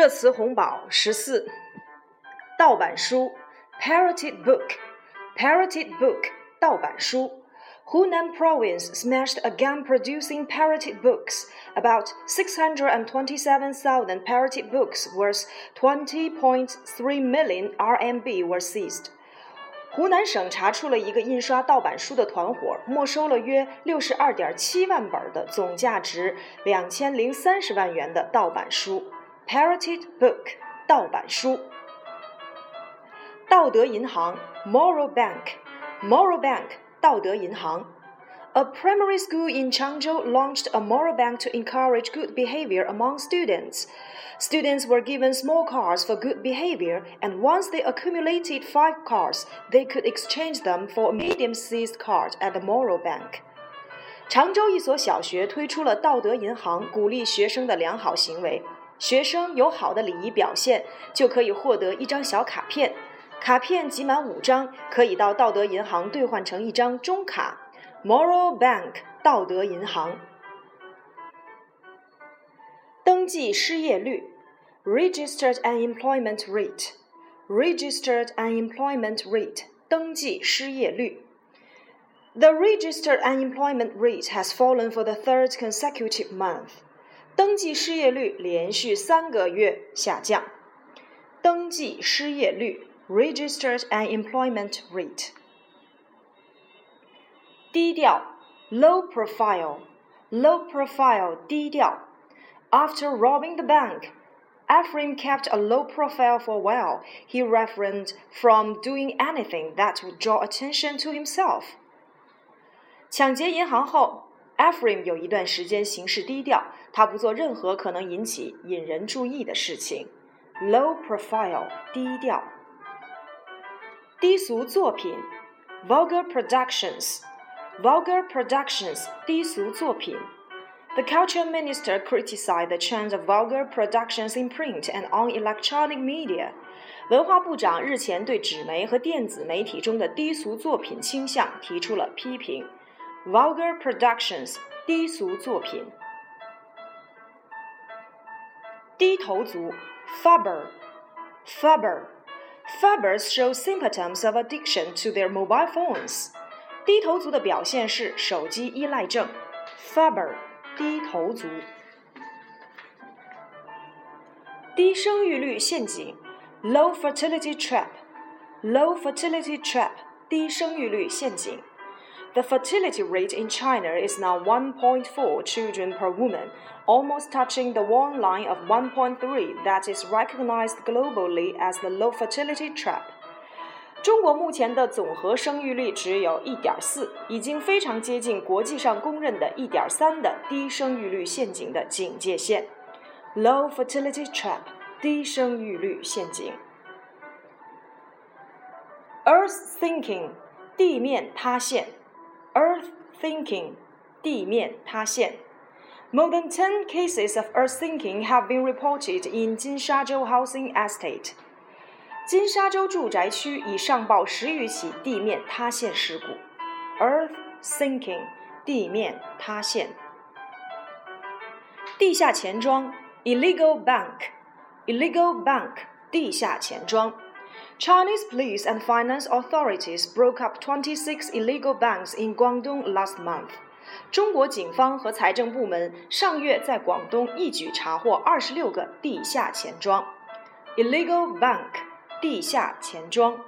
热词红宝十四，盗版书，parroted book，parroted book，盗版书。Hunan province smashed again producing parroted books. About 627,000 parroted books worth 20.3 million RMB were seized. 湖南省查出了一个印刷盗版书的团伙，没收了约六十二点七万本的总价值两千零三十万元的盗版书。 （pirated book，盗版书）。道德银行 （Moral Bank，Moral Bank，道德银行）。A primary school in Changzhou launched a moral bank to encourage good behavior among students. Students were given small cards for good behavior, and once they accumulated five cards, they could exchange them for a medium sized card at the moral bank. 常州一所小学推出了道德银行，鼓励学生的良好行为。学生有好的礼仪表现，就可以获得一张小卡片。卡片集满五张，可以到道德银行兑换成一张中卡。Moral Bank 道德银行。登记失业率，Registered Unemployment Rate，Registered Unemployment Rate 登记失业率。The registered unemployment rate has fallen for the third consecutive month. 登记失业率连续三个月下降。登记失业率 （registered unemployment rate）。低调 （low profile），low profile 低调。After robbing the bank, Ephraim kept a low profile for a while. He refrained from doing anything that would draw attention to himself. 抢劫银行后 Ephraim 有一段时间行事低调，他不做任何可能引起引人注意的事情。Low profile，低调。低俗作品，vulgar productions，vulgar productions，低俗作品。The culture minister criticized the trend of vulgar productions in print and on electronic media. 文化部长日前对纸媒和电子媒体中的低俗作品倾向提出了批评。 Vulgar Productions 低俗作品。低头族 Phubber Phubber Phubbers show symptoms of addiction to their mobile phones。低头族的表现是手机依赖症。Phubber 低头族。低生育率陷阱 Low fertility trap Low fertility trap, 低生育率陷阱。the fertility rate in China is now 1.4 children per woman, almost touching the warning line of 1.3 that is recognized globally as the low fertility trap. 中国目前的总和生育率只有一点四，已经非常接近国际上公认的一点三的低生育率陷阱的警戒线。Low fertility trap，低生育率陷阱。Earth sinking，地面塌陷。earth sinking, 地面塌陷. More than 10 cases of earth sinking have been reported in Jinshajiu housing estate. 金沙洲住宅区已上报十余起地面塌陷事故。Earth sinking，地面塌陷。地下钱庄，illegal bank，illegal bank，地下钱庄。 Chinese police and finance authorities broke up 26 illegal banks in Guangdong last month. 中国警方和财政部门上月在广东一举查获二十六个地下钱庄。Illegal bank，地下钱庄。